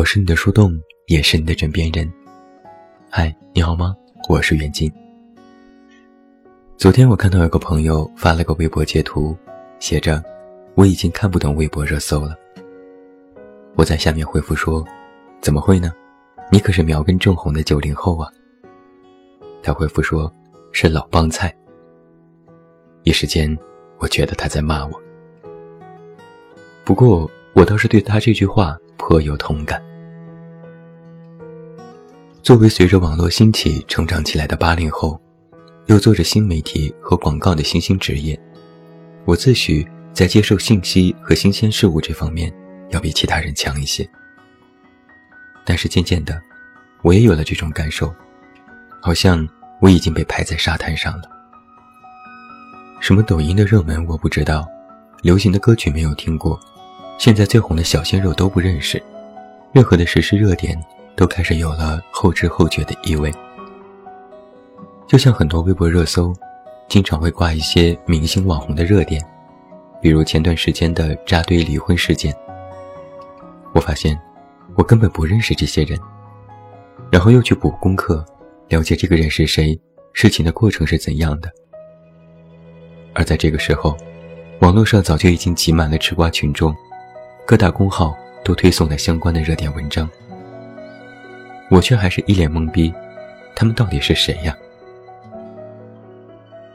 我是你的树洞，也是你的枕边人。嗨，你好吗？我是袁静。昨天我看到有个朋友发了个微博截图，写着：“我已经看不懂微博热搜了。”我在下面回复说：“怎么会呢？你可是苗根正红的九零后啊。”他回复说：“是老帮菜。”一时间，我觉得他在骂我。不过，我倒是对他这句话颇有同感。作为随着网络兴起成长起来的八零后，又做着新媒体和广告的新兴职业，我自诩在接受信息和新鲜事物这方面要比其他人强一些。但是渐渐的，我也有了这种感受，好像我已经被拍在沙滩上了。什么抖音的热门我不知道，流行的歌曲没有听过。现在最红的小鲜肉都不认识，任何的时事热点都开始有了后知后觉的意味。就像很多微博热搜，经常会挂一些明星网红的热点，比如前段时间的扎堆离婚事件。我发现，我根本不认识这些人，然后又去补功课，了解这个人是谁，事情的过程是怎样的。而在这个时候，网络上早就已经挤满了吃瓜群众。各大公号都推送了相关的热点文章，我却还是一脸懵逼，他们到底是谁呀？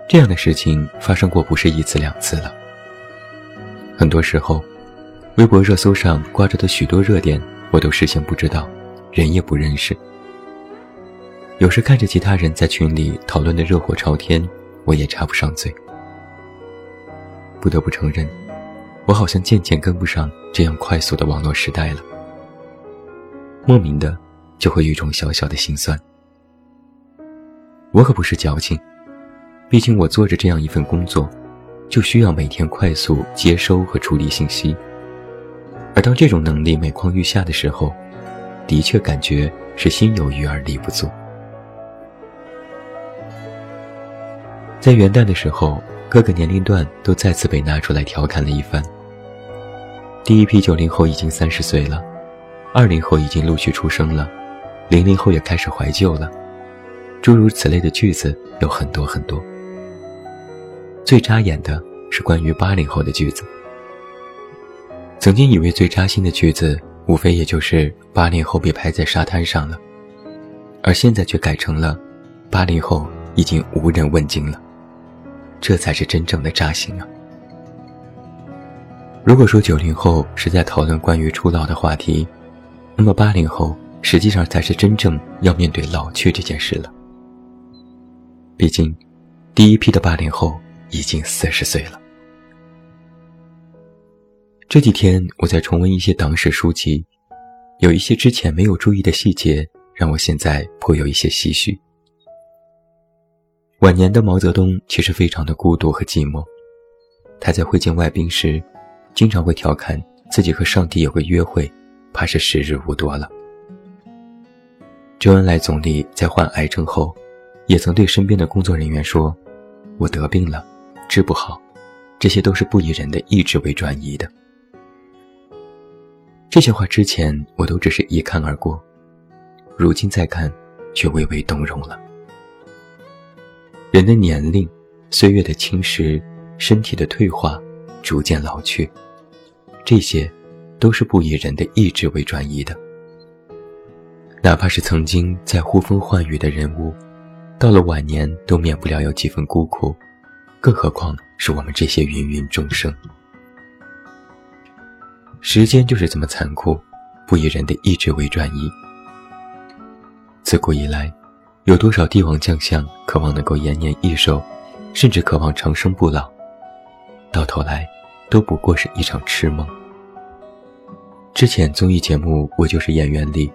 这样的事情发生过不是一次两次了。很多时候，微博热搜上挂着的许多热点，我都事先不知道，人也不认识。有时看着其他人在群里讨论的热火朝天，我也插不上嘴。不得不承认。我好像渐渐跟不上这样快速的网络时代了，莫名的就会有一种小小的心酸。我可不是矫情，毕竟我做着这样一份工作，就需要每天快速接收和处理信息。而当这种能力每况愈下的时候，的确感觉是心有余而力不足。在元旦的时候，各个年龄段都再次被拿出来调侃了一番。第一批九零后已经三十岁了，二零后已经陆续出生了，零零后也开始怀旧了，诸如此类的句子有很多很多。最扎眼的是关于八零后的句子。曾经以为最扎心的句子，无非也就是八零后被拍在沙滩上了，而现在却改成了八零后已经无人问津了，这才是真正的扎心啊！如果说九零后是在讨论关于初老的话题，那么八零后实际上才是真正要面对老去这件事了。毕竟，第一批的八零后已经四十岁了。这几天我在重温一些党史书籍，有一些之前没有注意的细节，让我现在颇有一些唏嘘。晚年的毛泽东其实非常的孤独和寂寞，他在会见外宾时。经常会调侃自己和上帝有个约会，怕是时日无多了。周恩来总理在患癌症后，也曾对身边的工作人员说：“我得病了，治不好，这些都是不以人的意志为转移的。”这些话之前我都只是一看而过，如今再看，却微微动容了。人的年龄、岁月的侵蚀、身体的退化，逐渐老去。这些，都是不以人的意志为转移的。哪怕是曾经在呼风唤雨的人物，到了晚年都免不了有几分孤苦，更何况是我们这些芸芸众生。时间就是这么残酷，不以人的意志为转移。自古以来，有多少帝王将相渴望能够延年益寿，甚至渴望长生不老，到头来。都不过是一场痴梦。之前综艺节目《我就是演员》里，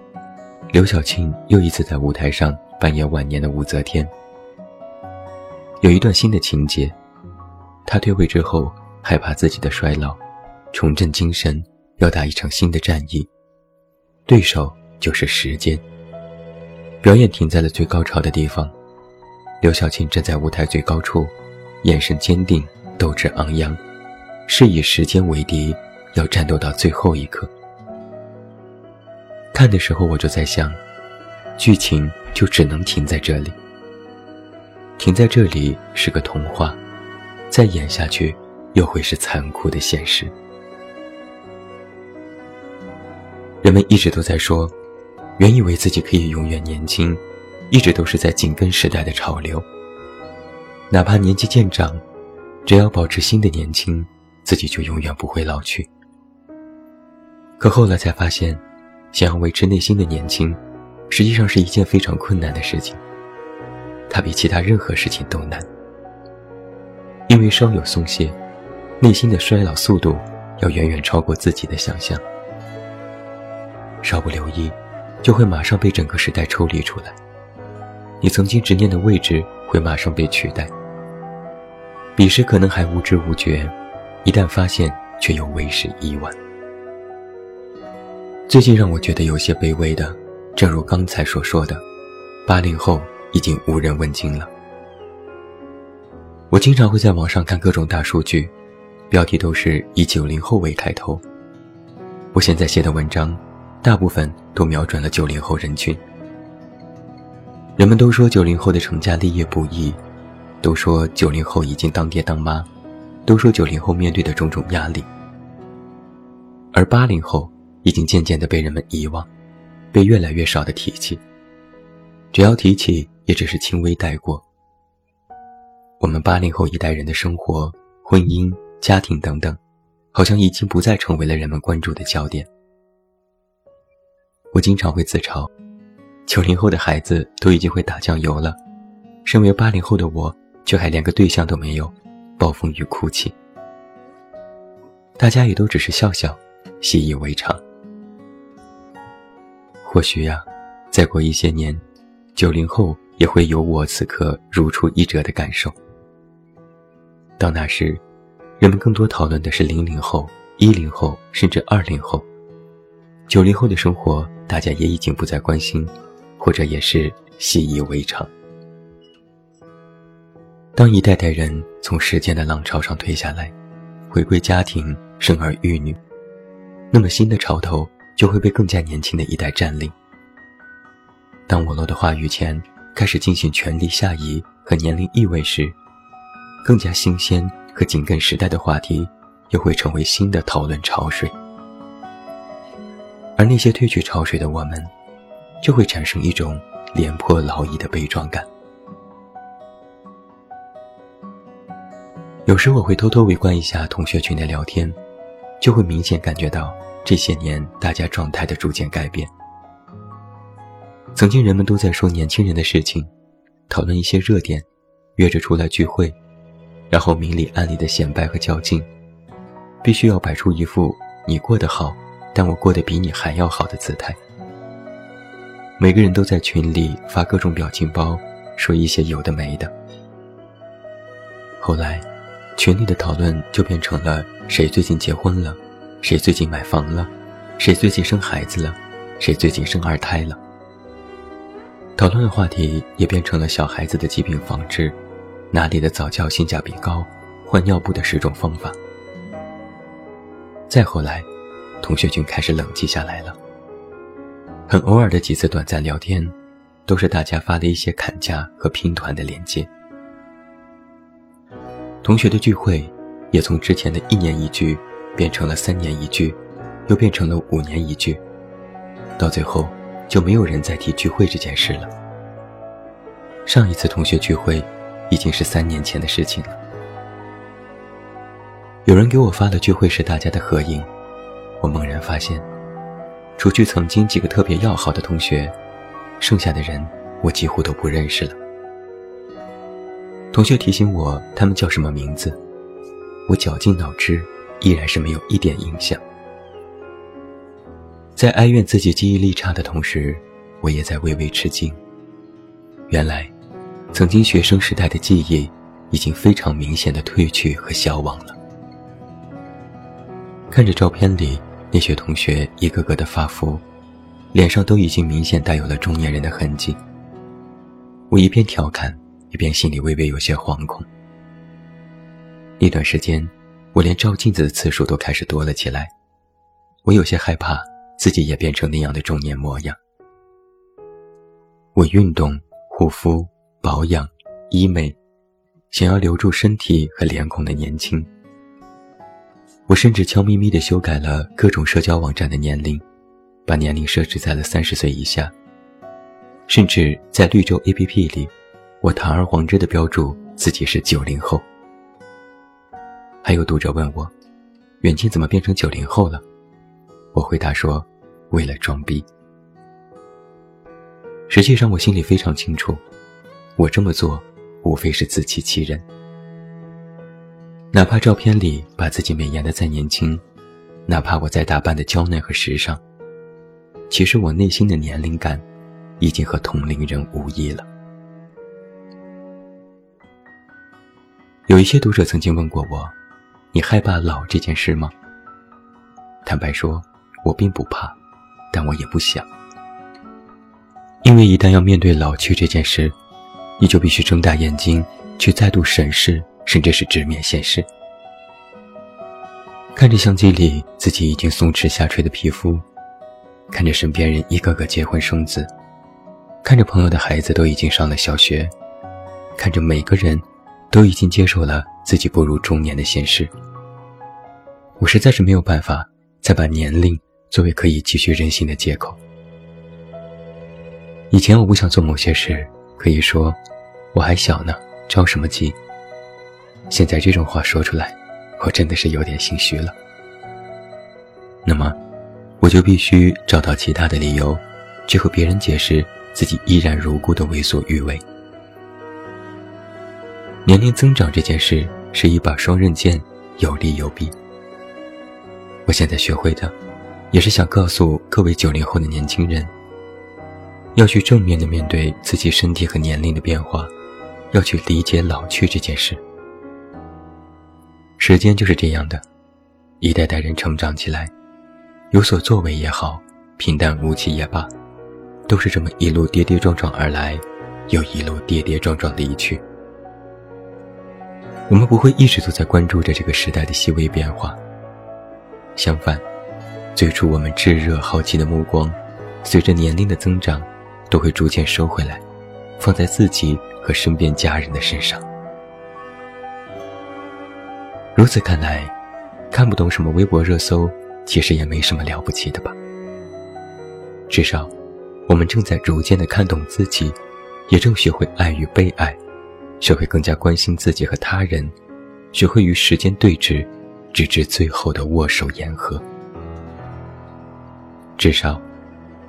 刘晓庆又一次在舞台上扮演晚年的武则天。有一段新的情节，她退位之后，害怕自己的衰老，重振精神，要打一场新的战役，对手就是时间。表演停在了最高潮的地方，刘晓庆站在舞台最高处，眼神坚定，斗志昂扬。是以时间为敌，要战斗到最后一刻。看的时候我就在想，剧情就只能停在这里。停在这里是个童话，再演下去又会是残酷的现实。人们一直都在说，原以为自己可以永远年轻，一直都是在紧跟时代的潮流。哪怕年纪渐长，只要保持新的年轻，自己就永远不会老去。可后来才发现，想要维持内心的年轻，实际上是一件非常困难的事情。它比其他任何事情都难，因为稍有松懈，内心的衰老速度要远远超过自己的想象。稍不留意，就会马上被整个时代抽离出来。你曾经执念的位置会马上被取代。彼时可能还无知无觉，一旦发现，却又为时已晚。最近让我觉得有些卑微的，正如刚才所说的，八零后已经无人问津了。我经常会在网上看各种大数据，标题都是以九零后为开头。我现在写的文章，大部分都瞄准了九零后人群。人们都说九零后的成家立业不易。都说九零后已经当爹当妈，都说九零后面对的种种压力，而八零后已经渐渐的被人们遗忘，被越来越少的提起。只要提起，也只是轻微带过。我们八零后一代人的生活、婚姻、家庭等等，好像已经不再成为了人们关注的焦点。我经常会自嘲，九零后的孩子都已经会打酱油了，身为八零后的我。却还连个对象都没有，暴风雨哭泣。大家也都只是笑笑，习以为常。或许呀，再过一些年，九零后也会有我此刻如出一辙的感受。到那时，人们更多讨论的是零零后、一零后，甚至二零后。九零后的生活，大家也已经不再关心，或者也是习以为常。当一代代人从时间的浪潮上退下来，回归家庭，生儿育女，那么新的潮头就会被更加年轻的一代占领。当网络的话语权开始进行权力下移和年龄意味时，更加新鲜和紧跟时代的话题又会成为新的讨论潮水。而那些褪去潮水的我们，就会产生一种廉颇老矣的悲壮感。有时我会偷偷围观一下同学群的聊天，就会明显感觉到这些年大家状态的逐渐改变。曾经人们都在说年轻人的事情，讨论一些热点，约着出来聚会，然后明里暗里的显摆和较劲，必须要摆出一副你过得好，但我过得比你还要好的姿态。每个人都在群里发各种表情包，说一些有的没的。后来。群里的讨论就变成了谁最近结婚了，谁最近买房了，谁最近生孩子了，谁最近生二胎了。讨论的话题也变成了小孩子的疾病防治，哪里的早教性价比高，换尿布的十种方法。再后来，同学群开始冷静下来了。很偶尔的几次短暂聊天，都是大家发的一些砍价和拼团的链接。同学的聚会，也从之前的一年一聚，变成了三年一聚，又变成了五年一聚，到最后就没有人再提聚会这件事了。上一次同学聚会，已经是三年前的事情了。有人给我发了聚会时大家的合影，我猛然发现，除去曾经几个特别要好的同学，剩下的人我几乎都不认识了。同学提醒我他们叫什么名字，我绞尽脑汁，依然是没有一点印象。在哀怨自己记忆力差的同时，我也在微微吃惊。原来，曾经学生时代的记忆，已经非常明显的褪去和消亡了。看着照片里那些同学一个个的发福，脸上都已经明显带有了中年人的痕迹。我一边调侃。一边心里微微有些惶恐。一段时间，我连照镜子的次数都开始多了起来。我有些害怕自己也变成那样的中年模样。我运动、护肤、保养、医美，想要留住身体和脸孔的年轻。我甚至悄咪咪地修改了各种社交网站的年龄，把年龄设置在了三十岁以下。甚至在绿洲 APP 里，我堂而皇之地标注自己是九零后。还有读者问我，远近怎么变成九零后了？我回答说，为了装逼。实际上我心里非常清楚，我这么做无非是自欺欺人。哪怕照片里把自己美颜的再年轻，哪怕我再打扮的娇嫩和时尚，其实我内心的年龄感，已经和同龄人无异了。有一些读者曾经问过我。你害怕老这件事吗？坦白说，我并不怕，但我也不想，因为一旦要面对老去这件事，你就必须睁大眼睛去再度审视，甚至是直面现实。看着相机里自己已经松弛下垂的皮肤，看着身边人一个个结婚生子，看着朋友的孩子都已经上了小学，看着每个人。都已经接受了自己步入中年的现实，我实在是没有办法再把年龄作为可以继续任性的借口。以前我不想做某些事，可以说我还小呢，着什么急？现在这种话说出来，我真的是有点心虚了。那么，我就必须找到其他的理由，去和别人解释自己依然如故的为所欲为。年龄增长这件事是一把双刃剑，有利有弊。我现在学会的，也是想告诉各位九零后的年轻人，要去正面的面对自己身体和年龄的变化，要去理解老去这件事。时间就是这样的，一代代人成长起来，有所作为也好，平淡无奇也罢，都是这么一路跌跌撞撞而来，又一路跌跌撞撞离去。我们不会一直都在关注着这个时代的细微变化。相反，最初我们炙热好奇的目光，随着年龄的增长，都会逐渐收回来，放在自己和身边家人的身上。如此看来，看不懂什么微博热搜，其实也没什么了不起的吧？至少，我们正在逐渐的看懂自己，也正学会爱与被爱。学会更加关心自己和他人，学会与时间对峙，直至最后的握手言和。至少，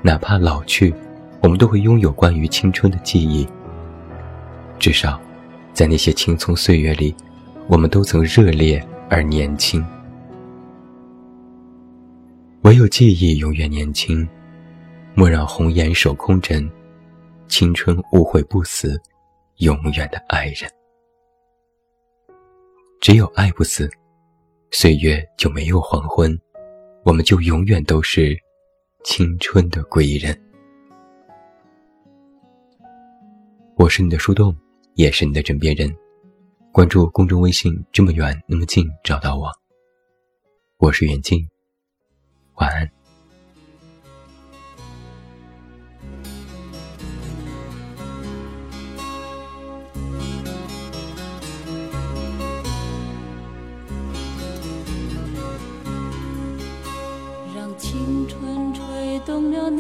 哪怕老去，我们都会拥有关于青春的记忆。至少，在那些青葱岁月里，我们都曾热烈而年轻。唯有记忆永远年轻，莫让红颜守空枕，青春无悔不死。永远的爱人，只有爱不死，岁月就没有黄昏，我们就永远都是青春的归人。我是你的树洞，也是你的枕边人。关注公众微信，这么远那么近，找到我。我是远近，晚安。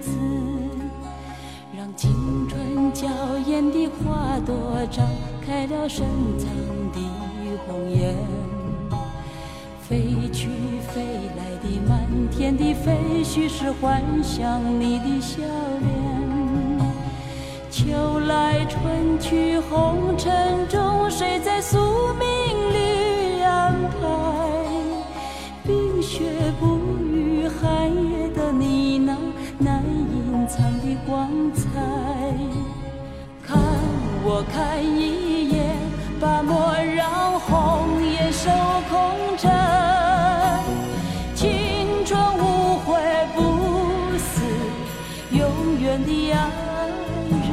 子。娇艳的花朵，绽开了深藏的红颜。飞去飞来的满天的飞絮，是幻想你的笑脸。秋来春去红尘中，谁在诉我看一眼，把莫让红颜守空枕。青春无悔不死，永远的爱人。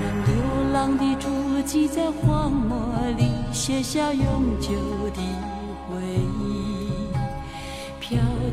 让流浪的足迹在荒漠里写下永久的